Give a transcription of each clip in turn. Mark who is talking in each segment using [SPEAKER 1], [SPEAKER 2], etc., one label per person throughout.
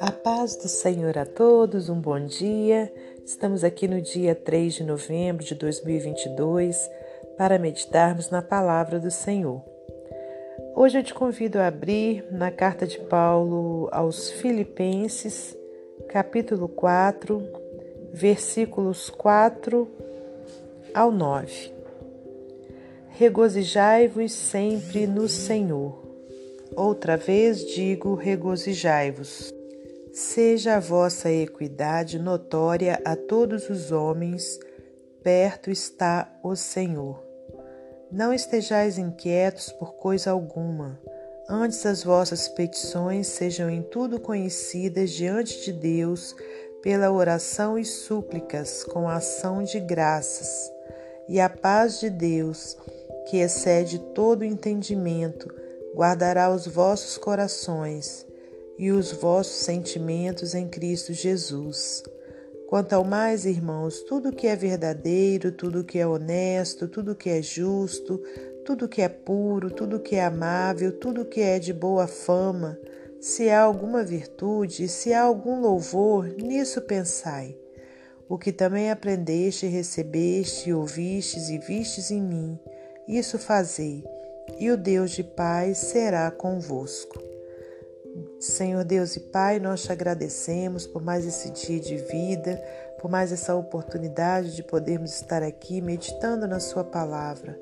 [SPEAKER 1] A paz do Senhor a todos, um bom dia. Estamos aqui no dia 3 de novembro de 2022 para meditarmos na palavra do Senhor. Hoje eu te convido a abrir na carta de Paulo aos Filipenses, capítulo 4, versículos 4 ao 9. Regozijai-vos sempre no Senhor. Outra vez digo: regozijai-vos. Seja a vossa equidade notória a todos os homens, perto está o Senhor. Não estejais inquietos por coisa alguma, antes as vossas petições sejam em tudo conhecidas diante de Deus pela oração e súplicas com ação de graças. E a paz de Deus, que excede todo entendimento, guardará os vossos corações e os vossos sentimentos em Cristo Jesus. Quanto ao mais, irmãos, tudo que é verdadeiro, tudo que é honesto, tudo que é justo, tudo que é puro, tudo que é amável, tudo que é de boa fama, se há alguma virtude, se há algum louvor, nisso pensai. O que também aprendeste, recebeste, ouvistes e vistes em mim, isso fazei, e o Deus de paz será convosco. Senhor Deus e Pai, nós te agradecemos por mais esse dia de vida, por mais essa oportunidade de podermos estar aqui meditando na Sua palavra.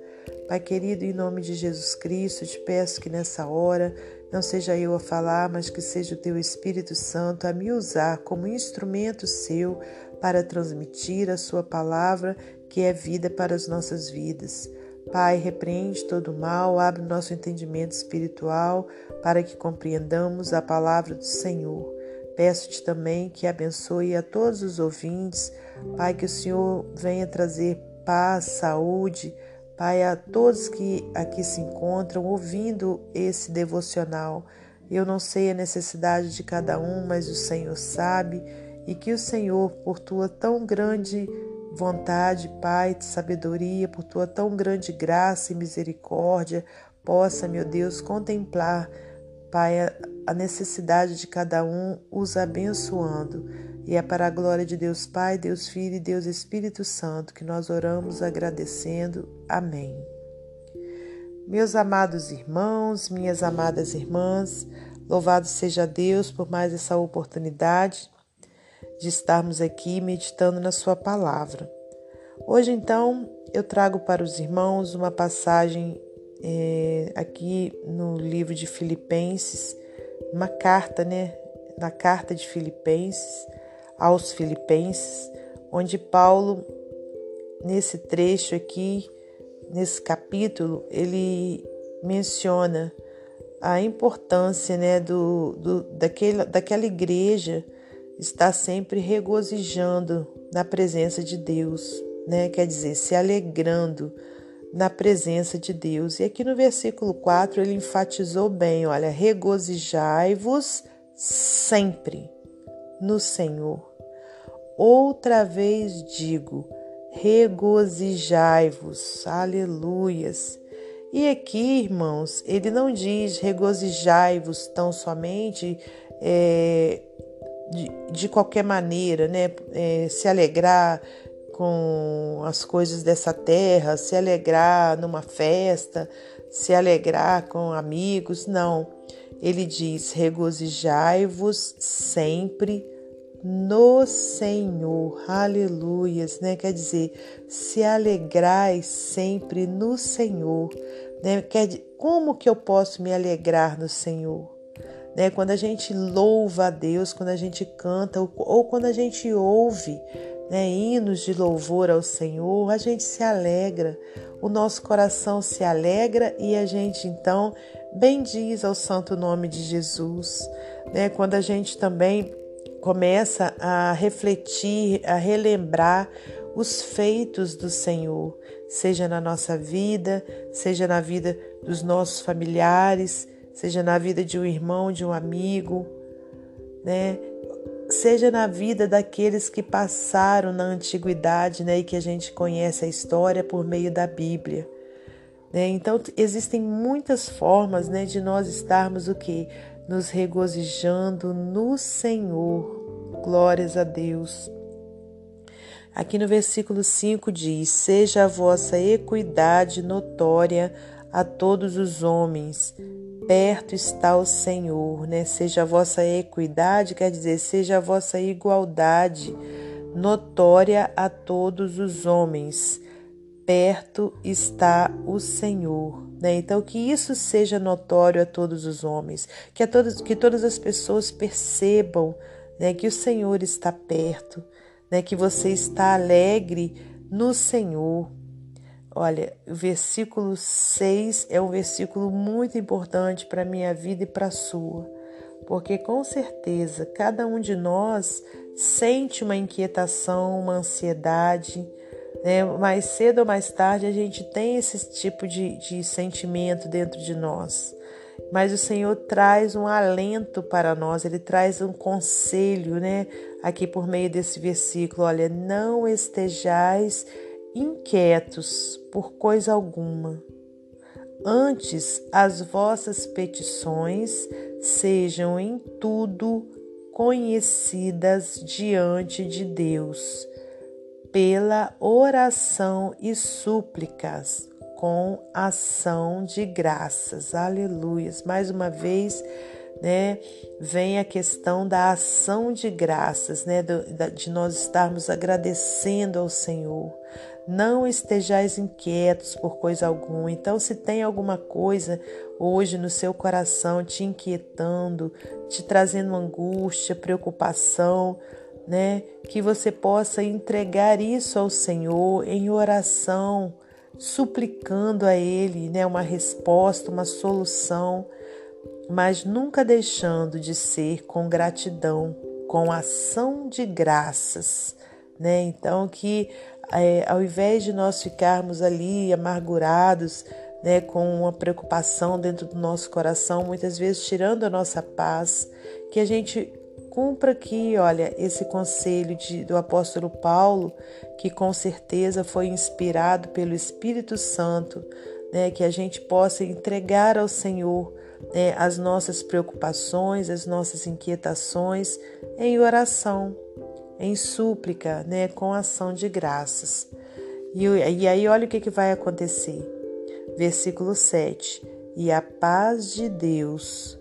[SPEAKER 1] Pai querido, em nome de Jesus Cristo, te peço que nessa hora não seja eu a falar, mas que seja o Teu Espírito Santo a me usar como instrumento seu para transmitir a Sua palavra, que é vida para as nossas vidas. Pai, repreende todo o mal, abre nosso entendimento espiritual para que compreendamos a palavra do Senhor. Peço-te também que abençoe a todos os ouvintes, Pai, que o Senhor venha trazer paz, saúde, Pai, a todos que aqui se encontram ouvindo esse devocional. Eu não sei a necessidade de cada um, mas o Senhor sabe, e que o Senhor, por tua tão grande vontade, Pai, de sabedoria, por tua tão grande graça e misericórdia, possa, meu Deus, contemplar, Pai, a necessidade de cada um, os abençoando. E é para a glória de Deus Pai, Deus Filho e Deus Espírito Santo que nós oramos agradecendo. Amém. Meus amados irmãos, minhas amadas irmãs, louvado seja Deus por mais essa oportunidade de estarmos aqui meditando na Sua palavra. Hoje, então, eu trago para os irmãos uma passagem é, aqui no livro de Filipenses, uma carta, né? Na carta de Filipenses aos Filipenses, onde Paulo, nesse trecho aqui, nesse capítulo, ele menciona a importância né, do, do, daquele, daquela igreja está sempre regozijando na presença de Deus, né? Quer dizer, se alegrando na presença de Deus. E aqui no versículo 4 ele enfatizou bem, olha, regozijai-vos sempre no Senhor. Outra vez digo, regozijai-vos. Aleluias. E aqui, irmãos, ele não diz regozijai-vos tão somente é, de, de qualquer maneira, né? É, se alegrar com as coisas dessa terra, se alegrar numa festa, se alegrar com amigos, não. Ele diz: regozijai-vos sempre no Senhor. Aleluias, né? Quer dizer, se alegrai sempre no Senhor, né? Quer dizer, como que eu posso me alegrar no Senhor? Né? Quando a gente louva a Deus, quando a gente canta ou, quando a gente ouve né, hinos de louvor ao Senhor, a gente se alegra, o nosso coração se alegra e a gente então bendiz ao santo nome de Jesus. Né? Quando a gente também começa a refletir, a relembrar os feitos do Senhor, seja na nossa vida, seja na vida dos nossos familiares, seja na vida de um irmão, de um amigo, né? Seja na vida daqueles que passaram na antiguidade, né, e que a gente conhece a história por meio da Bíblia. Né? Então existem muitas formas né, de nós estarmos o que? Nos regozijando no Senhor. Glórias a Deus. Aqui no versículo 5 diz: Seja a vossa equidade notória a todos os homens. Perto está o Senhor, né? Seja a vossa equidade, quer dizer, seja a vossa igualdade notória a todos os homens. Perto está o Senhor. Né? Então, que isso seja notório a todos os homens, que, a todos, que todas as pessoas percebam né, que o Senhor está perto, né, que você está alegre no Senhor. Olha, o versículo 6 é um versículo muito importante para a minha vida e para a sua, porque com certeza cada um de nós sente uma inquietação, uma ansiedade, né? mais cedo ou mais tarde a gente tem esse tipo de, de sentimento dentro de nós. Mas o Senhor traz um alento para nós, Ele traz um conselho, né? Aqui por meio desse versículo, olha, não estejais inquietos por coisa alguma. Antes, as vossas petições sejam em tudo conhecidas diante de Deus, pela oração e súplicas com ação de graças. Aleluias. Mais uma vez, né, vem a questão da ação de graças, né, de nós estarmos agradecendo ao Senhor. Não estejais inquietos por coisa alguma. Então, se tem alguma coisa hoje no seu coração te inquietando, te trazendo angústia, preocupação, né, que você possa entregar isso ao Senhor em oração suplicando a Ele né, uma resposta, uma solução, mas nunca deixando de ser com gratidão, com ação de graças. Né? Então, que é, ao invés de nós ficarmos ali amargurados, né, com uma preocupação dentro do nosso coração, muitas vezes tirando a nossa paz, que a gente cumpra aqui, olha, esse conselho de, do apóstolo Paulo, que com certeza foi inspirado pelo Espírito Santo, né, que a gente possa entregar ao Senhor né, as nossas preocupações, as nossas inquietações em oração, em súplica, né, com ação de graças. E, e aí, olha o que, que vai acontecer. Versículo 7: E a paz de Deus,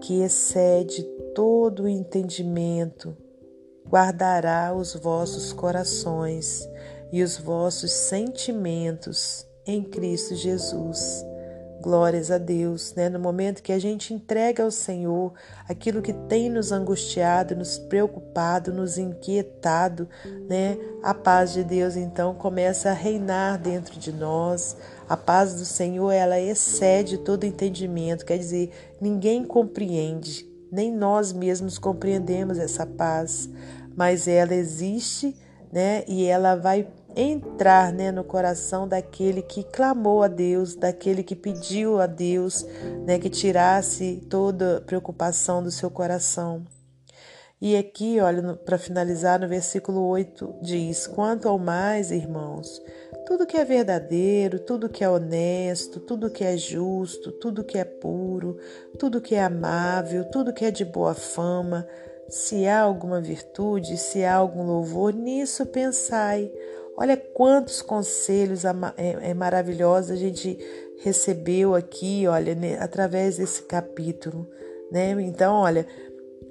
[SPEAKER 1] que excede todo o entendimento, guardará os vossos corações e os vossos sentimentos em Cristo Jesus. Glórias a Deus, né? No momento que a gente entrega ao Senhor aquilo que tem nos angustiado, nos preocupado, nos inquietado, né? A paz de Deus então começa a reinar dentro de nós. A paz do Senhor, ela excede todo entendimento, quer dizer, ninguém compreende, nem nós mesmos compreendemos essa paz, mas ela existe, né? E ela vai entrar, né, no coração daquele que clamou a Deus, daquele que pediu a Deus, né, que tirasse toda preocupação do seu coração. E aqui, olha, para finalizar, no versículo 8 diz: Quanto ao mais, irmãos, tudo que é verdadeiro, tudo que é honesto, tudo que é justo, tudo que é puro, tudo que é amável, tudo que é de boa fama, se há alguma virtude, se há algum louvor, nisso pensai. Olha quantos conselhos é, é maravilhosos a gente recebeu aqui, olha, né, através desse capítulo, né? Então, olha,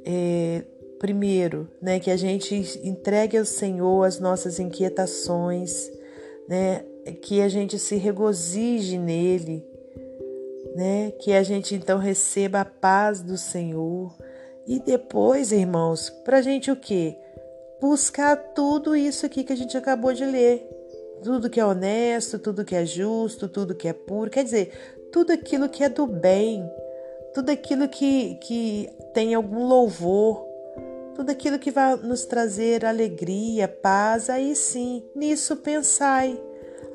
[SPEAKER 1] é, primeiro, né, que a gente entregue ao Senhor as nossas inquietações, né? Que a gente se regozije nele, né? Que a gente então receba a paz do Senhor. E depois, irmãos, para a gente o quê? Buscar tudo isso aqui que a gente acabou de ler. Tudo que é honesto, tudo que é justo, tudo que é puro. Quer dizer, tudo aquilo que é do bem, tudo aquilo que, que tem algum louvor, tudo aquilo que vai nos trazer alegria, paz, aí sim, nisso pensai.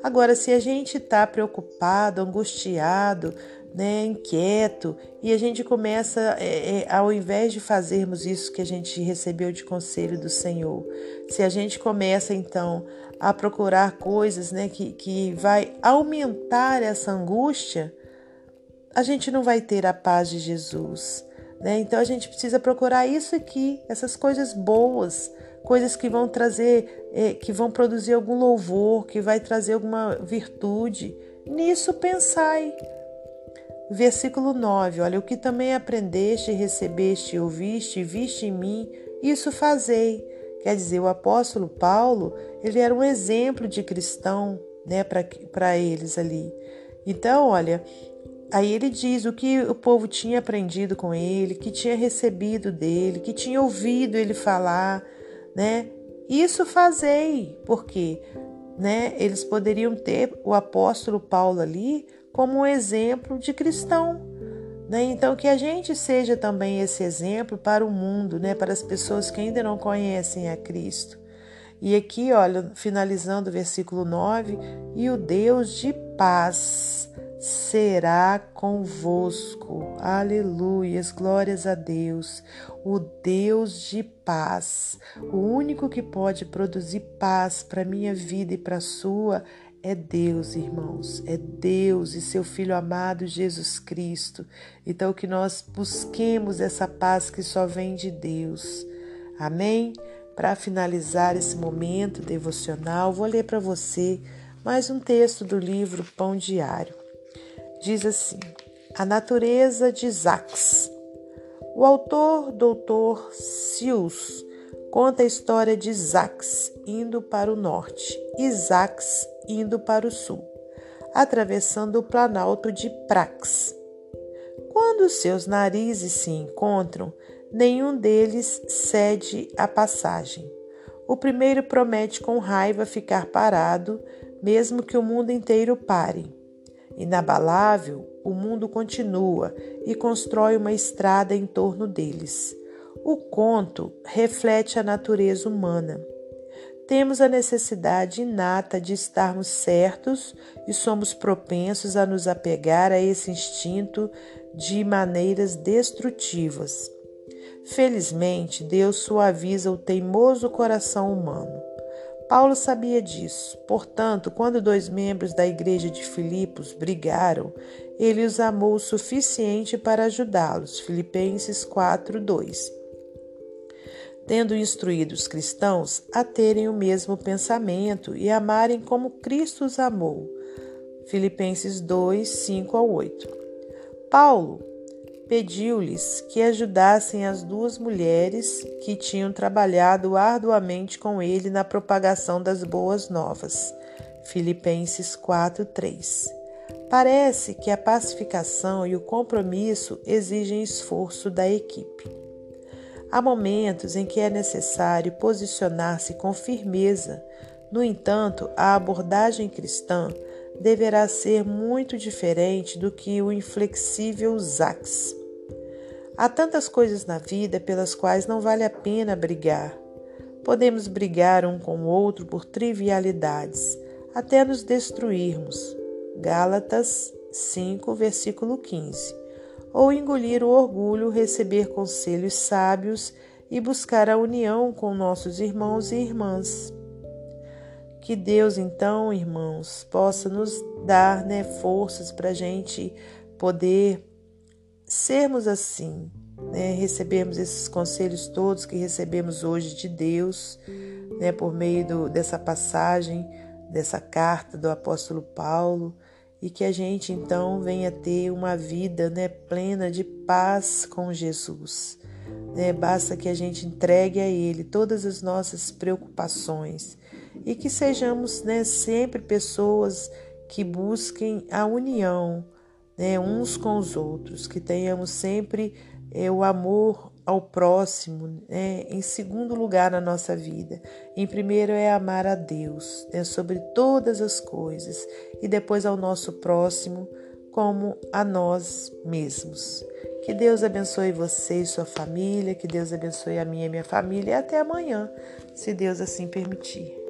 [SPEAKER 1] Agora, se a gente está preocupado, angustiado, né, inquieto e a gente começa, é, é, ao invés de fazermos isso que a gente recebeu de conselho do Senhor, se a gente começa então a procurar coisas né, que, que vai aumentar essa angústia, a gente não vai ter a paz de Jesus. Né? Então a gente precisa procurar isso aqui, essas coisas boas, coisas que vão trazer, é, que vão produzir algum louvor, que vai trazer alguma virtude. Nisso pensai. Versículo 9: Olha, o que também aprendeste, recebeste, ouviste viste em mim, isso fazei. Quer dizer, o apóstolo Paulo, ele era um exemplo de cristão né, para eles ali. Então, olha, Aí ele diz o que o povo tinha aprendido com ele, que tinha recebido dele, que tinha ouvido ele falar, né? Isso fazei, porque, né, eles poderiam ter o apóstolo Paulo ali como um exemplo de cristão, né? Então que a gente seja também esse exemplo para o mundo, né, para as pessoas que ainda não conhecem a Cristo. E aqui, olha, finalizando o versículo 9, e o Deus de paz será convosco. Aleluias, glórias a Deus, o Deus de paz. O único que pode produzir paz para minha vida e para a sua é Deus, irmãos, é Deus e seu Filho amado Jesus Cristo. Então, que nós busquemos essa paz que só vem de Deus. Amém? Para finalizar esse momento devocional, vou ler para você mais um texto do livro Pão Diário diz assim: A natureza de Isaacs. O autor, doutor Sius, conta a história de Isaacs indo para o norte, Isaacs indo para o sul, atravessando o planalto de Prax. Quando seus narizes se encontram, nenhum deles cede a passagem. O primeiro promete com raiva ficar parado, mesmo que o mundo inteiro pare. Inabalável, o mundo continua e constrói uma estrada em torno deles. O conto reflete a natureza humana. Temos a necessidade inata de estarmos certos e somos propensos a nos apegar a esse instinto de maneiras destrutivas. Felizmente, Deus suaviza o teimoso coração humano. Paulo sabia disso. Portanto, quando dois membros da igreja de Filipos brigaram, ele os amou o suficiente para ajudá-los. Filipenses 4:2. Tendo instruído os cristãos a terem o mesmo pensamento e amarem como Cristo os amou. Filipenses 2, 5 ao 8. Paulo pediu-lhes que ajudassem as duas mulheres que tinham trabalhado arduamente com ele na propagação das boas novas. Filipenses 4:3. Parece que a pacificação e o compromisso exigem esforço da equipe. Há momentos em que é necessário posicionar-se com firmeza. No entanto, a abordagem cristã deverá ser muito diferente do que o inflexível Zax. Há tantas coisas na vida pelas quais não vale a pena brigar. Podemos brigar um com o outro por trivialidades, até nos destruirmos. Gálatas 5, versículo 15. Ou engolir o orgulho, receber conselhos sábios e buscar a união com nossos irmãos e irmãs. Que Deus, então, irmãos, possa nos dar né, forças para a gente poder sermos assim, né, recebermos esses conselhos todos que recebemos hoje de Deus, né, por meio do, dessa passagem, dessa carta do apóstolo Paulo, e que a gente então venha ter uma vida né, plena de paz com Jesus. Né? Basta que a gente entregue a Ele todas as nossas preocupações e que sejamos né, sempre pessoas que busquem a união né, uns com os outros, que tenhamos sempre é, o amor ao próximo né, em segundo lugar na nossa vida. Em primeiro é amar a Deus né, sobre todas as coisas e depois ao nosso próximo como a nós mesmos. Que Deus abençoe você e sua família, que Deus abençoe a minha e minha família e até amanhã, se Deus assim permitir.